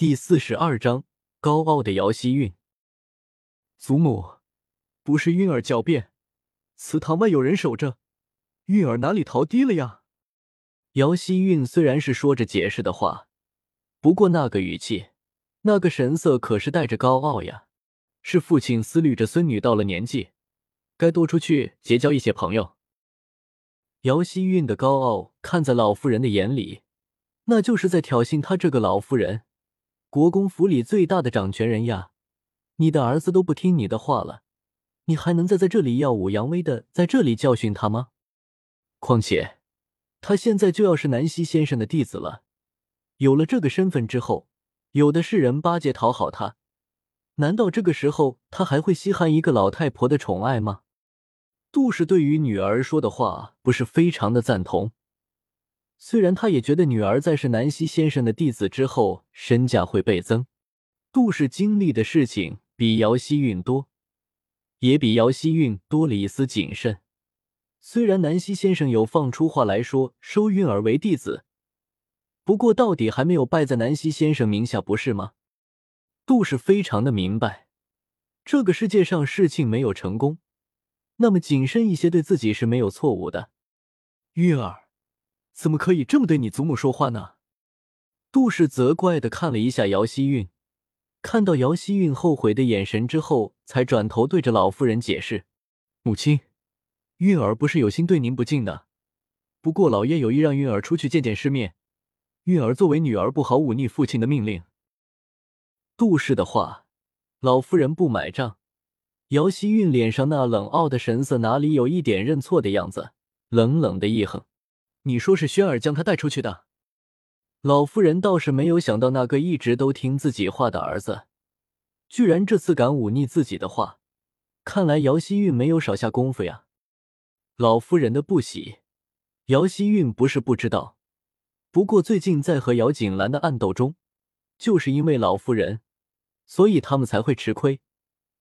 第四十二章高傲的姚希韵。祖母，不是韵儿狡辩，祠堂外有人守着，韵儿哪里逃低了呀？姚希韵虽然是说着解释的话，不过那个语气、那个神色可是带着高傲呀。是父亲思虑着孙女到了年纪，该多出去结交一些朋友。姚希韵的高傲看在老夫人的眼里，那就是在挑衅她这个老妇人。国公府里最大的掌权人呀，你的儿子都不听你的话了，你还能再在这里耀武扬威的在这里教训他吗？况且，他现在就要是南希先生的弟子了，有了这个身份之后，有的是人巴结讨好他，难道这个时候他还会稀罕一个老太婆的宠爱吗？杜氏对于女儿说的话不是非常的赞同。虽然他也觉得女儿在是南希先生的弟子之后身价会倍增，杜氏经历的事情比姚希韵多，也比姚希韵多了一丝谨慎。虽然南希先生有放出话来说收韵儿为弟子，不过到底还没有拜在南希先生名下，不是吗？杜氏非常的明白，这个世界上事情没有成功，那么谨慎一些对自己是没有错误的。韵儿。怎么可以这么对你祖母说话呢？杜氏责怪的看了一下姚希韵，看到姚希韵后悔的眼神之后，才转头对着老夫人解释：“母亲，韵儿不是有心对您不敬的，不过老爷有意让韵儿出去见见世面，韵儿作为女儿不好忤逆父亲的命令。”杜氏的话，老夫人不买账。姚希韵脸上那冷傲的神色，哪里有一点认错的样子？冷冷的一哼。你说是轩儿将他带出去的？老夫人倒是没有想到，那个一直都听自己话的儿子，居然这次敢忤逆自己的话。看来姚希韵没有少下功夫呀。老夫人的不喜，姚希韵不是不知道。不过最近在和姚锦兰的暗斗中，就是因为老夫人，所以他们才会吃亏。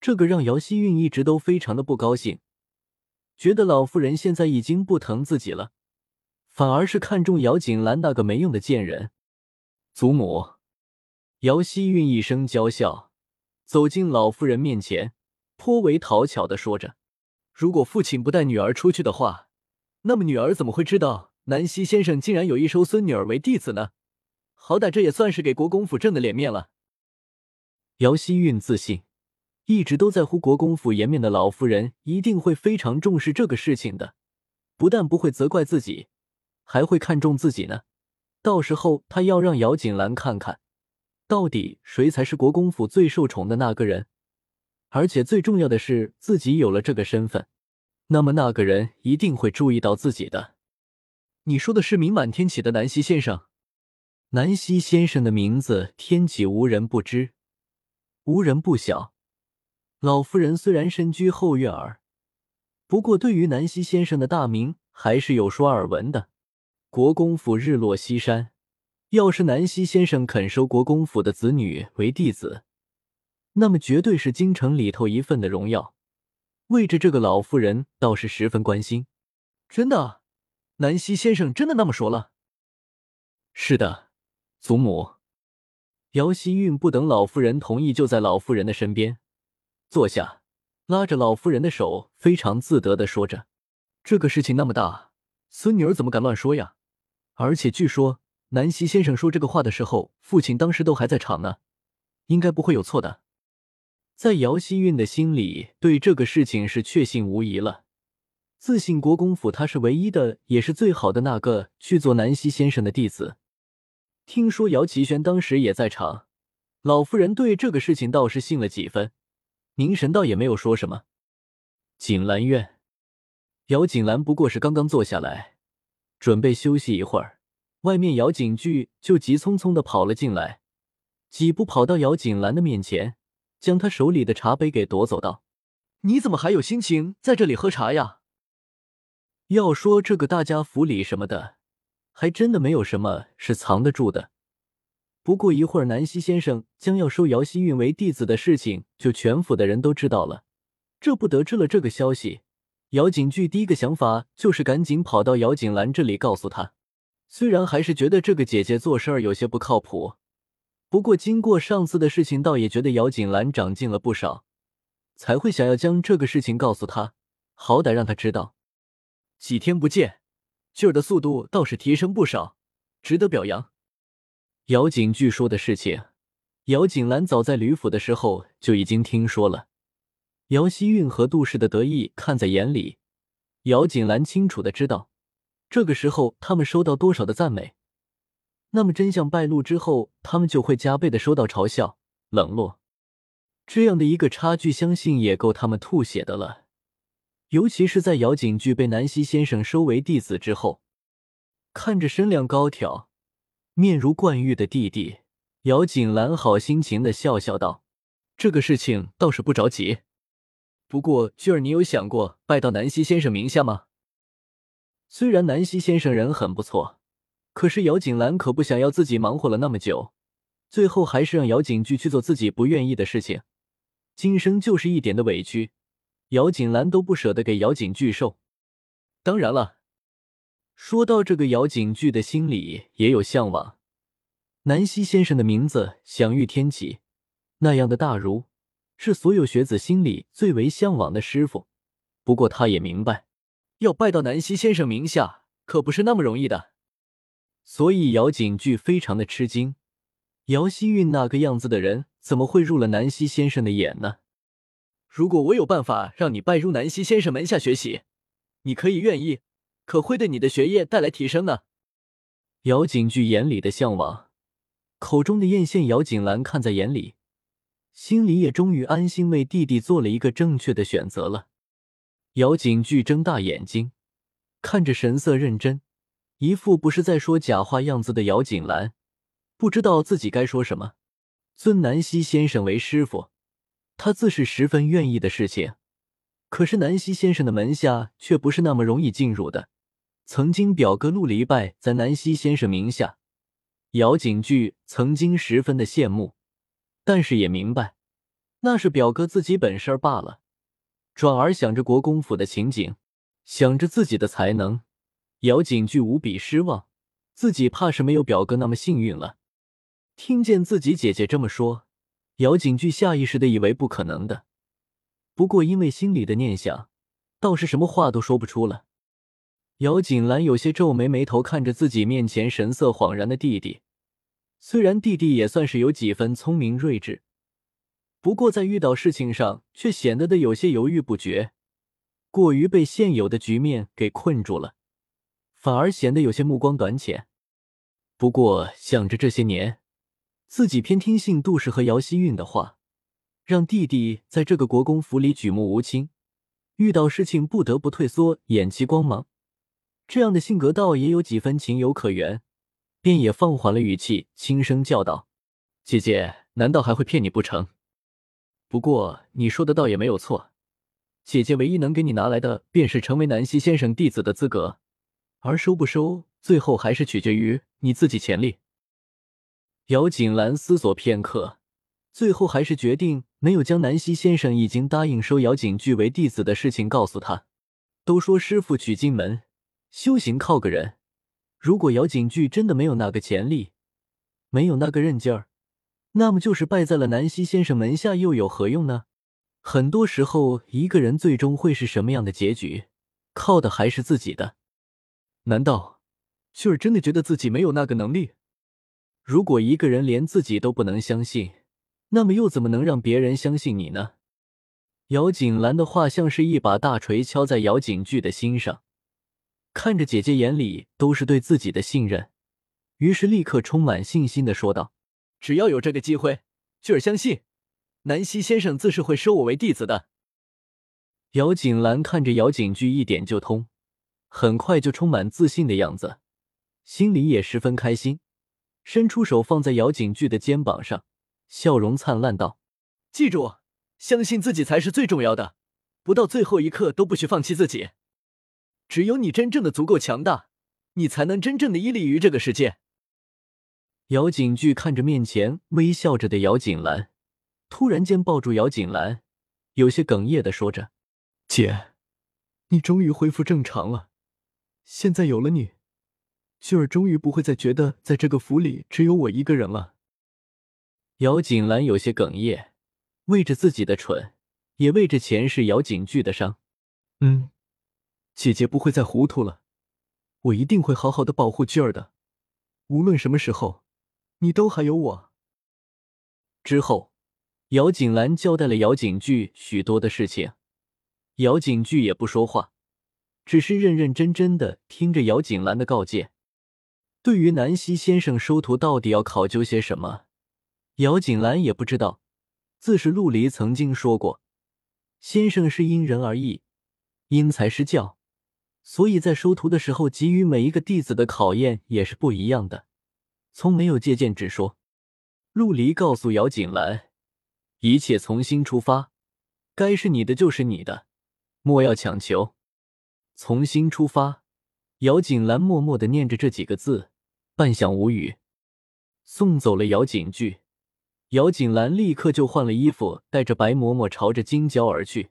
这个让姚希韵一直都非常的不高兴，觉得老夫人现在已经不疼自己了。反而是看中姚锦兰那个没用的贱人，祖母。姚希韵一声娇笑，走进老夫人面前，颇为讨巧的说着：“如果父亲不带女儿出去的话，那么女儿怎么会知道南希先生竟然有意收孙女儿为弟子呢？好歹这也算是给国公府挣的脸面了。”姚希韵自信，一直都在乎国公府颜面的老夫人一定会非常重视这个事情的，不但不会责怪自己。还会看重自己呢，到时候他要让姚锦兰看看，到底谁才是国公府最受宠的那个人。而且最重要的是，自己有了这个身份，那么那个人一定会注意到自己的。你说的是名满天启的南希先生？南希先生的名字，天启无人不知，无人不晓。老夫人虽然身居后院儿，不过对于南希先生的大名还是有说耳闻的。国公府日落西山，要是南希先生肯收国公府的子女为弟子，那么绝对是京城里头一份的荣耀。为着这个老妇人倒是十分关心。真的，南希先生真的那么说了？是的，祖母。姚希韵不等老妇人同意，就在老妇人的身边坐下，拉着老妇人的手，非常自得的说着：“这个事情那么大，孙女儿怎么敢乱说呀？”而且据说南希先生说这个话的时候，父亲当时都还在场呢，应该不会有错的。在姚希韵的心里，对这个事情是确信无疑了，自信国公府他是唯一的，也是最好的那个去做南希先生的弟子。听说姚奇轩当时也在场，老夫人对这个事情倒是信了几分，凝神倒也没有说什么。锦兰院，姚锦兰不过是刚刚坐下来。准备休息一会儿，外面姚景巨就急匆匆的跑了进来，几步跑到姚景兰的面前，将他手里的茶杯给夺走，道：“你怎么还有心情在这里喝茶呀？”要说这个大家府里什么的，还真的没有什么是藏得住的。不过一会儿，南希先生将要收姚希韵为弟子的事情，就全府的人都知道了。这不得知了这个消息。姚景巨第一个想法就是赶紧跑到姚景兰这里，告诉她，虽然还是觉得这个姐姐做事儿有些不靠谱，不过经过上次的事情，倒也觉得姚锦兰长进了不少，才会想要将这个事情告诉她，好歹让她知道。几天不见，俊儿的速度倒是提升不少，值得表扬。姚景巨说的事情，姚锦兰早在吕府的时候就已经听说了。姚希韵和杜氏的得意看在眼里，姚锦兰清楚的知道，这个时候他们收到多少的赞美，那么真相败露之后，他们就会加倍的收到嘲笑、冷落。这样的一个差距，相信也够他们吐血的了。尤其是在姚景巨被南溪先生收为弟子之后，看着身量高挑。面如冠玉的弟弟姚景兰好心情的笑笑道：“这个事情倒是不着急，不过俊儿，你有想过拜到南溪先生名下吗？虽然南溪先生人很不错，可是姚锦兰可不想要自己忙活了那么久，最后还是让姚景巨去做自己不愿意的事情，今生就是一点的委屈，姚锦兰都不舍得给姚景巨受。当然了。”说到这个，姚景巨的心里也有向往。南溪先生的名字享誉天启，那样的大儒是所有学子心里最为向往的师傅。不过他也明白，要拜到南溪先生名下可不是那么容易的。所以姚景巨非常的吃惊，姚希韵那个样子的人怎么会入了南溪先生的眼呢？如果我有办法让你拜入南溪先生门下学习，你可以愿意？可会对你的学业带来提升呢？姚景巨眼里的向往，口中的艳羡，姚景兰看在眼里，心里也终于安心，为弟弟做了一个正确的选择了。姚景巨睁大眼睛，看着神色认真、一副不是在说假话样子的姚景兰，不知道自己该说什么。尊南溪先生为师傅，他自是十分愿意的事情。可是南溪先生的门下却不是那么容易进入的。曾经表哥陆离拜在南溪先生名下，姚景巨曾经十分的羡慕，但是也明白那是表哥自己本事罢了。转而想着国公府的情景，想着自己的才能，姚景巨无比失望，自己怕是没有表哥那么幸运了。听见自己姐姐这么说，姚景巨下意识的以为不可能的，不过因为心里的念想，倒是什么话都说不出了。姚景兰有些皱眉，眉头看着自己面前神色恍然的弟弟。虽然弟弟也算是有几分聪明睿智，不过在遇到事情上却显得的有些犹豫不决，过于被现有的局面给困住了，反而显得有些目光短浅。不过想着这些年自己偏听信杜氏和姚希韵的话，让弟弟在这个国公府里举目无亲，遇到事情不得不退缩，掩其光芒。这样的性格倒也有几分情有可原，便也放缓了语气，轻声叫道：“姐姐，难道还会骗你不成？不过你说的倒也没有错，姐姐唯一能给你拿来的，便是成为南溪先生弟子的资格，而收不收，最后还是取决于你自己潜力。”姚锦兰思索片刻，最后还是决定没有将南溪先生已经答应收姚景巨为弟子的事情告诉他。都说师傅娶进门。修行靠个人，如果姚景巨真的没有那个潜力，没有那个韧劲儿，那么就是败在了南溪先生门下，又有何用呢？很多时候，一个人最终会是什么样的结局，靠的还是自己的。难道秀儿真的觉得自己没有那个能力？如果一个人连自己都不能相信，那么又怎么能让别人相信你呢？姚景兰的话像是一把大锤敲在姚景巨的心上。看着姐姐眼里都是对自己的信任，于是立刻充满信心的说道：“只要有这个机会，俊儿相信南溪先生自是会收我为弟子的。”姚锦兰看着姚景巨一点就通，很快就充满自信的样子，心里也十分开心，伸出手放在姚景巨的肩膀上，笑容灿烂道：“记住，相信自己才是最重要的，不到最后一刻都不许放弃自己。”只有你真正的足够强大，你才能真正的屹立于这个世界。姚景巨看着面前微笑着的姚景兰，突然间抱住姚景兰，有些哽咽的说着：“姐，你终于恢复正常了。现在有了你，俊儿终于不会再觉得在这个府里只有我一个人了。”姚景兰有些哽咽，为着自己的蠢，也为着前世姚景巨的伤。嗯，姐姐不会再糊涂了，我一定会好好的保护巨儿的。无论什么时候，你都还有我。之后，姚锦兰交代了姚景巨许多的事情，姚景巨也不说话，只是认认真真的听着姚锦兰的告诫。对于南希先生收徒到底要考究些什么，姚锦兰也不知道。自是陆离曾经说过，先生是因人而异，因材施教，所以在收徒的时候给予每一个弟子的考验也是不一样的，从没有借鉴之说。陆离告诉姚锦兰，一切从心出发，该是你的就是你的，莫要强求。从心出发，姚锦兰默默的念着这几个字。半晌无语，送走了姚景巨，姚锦兰立刻就换了衣服，带着白嬷嬷朝着京郊而去。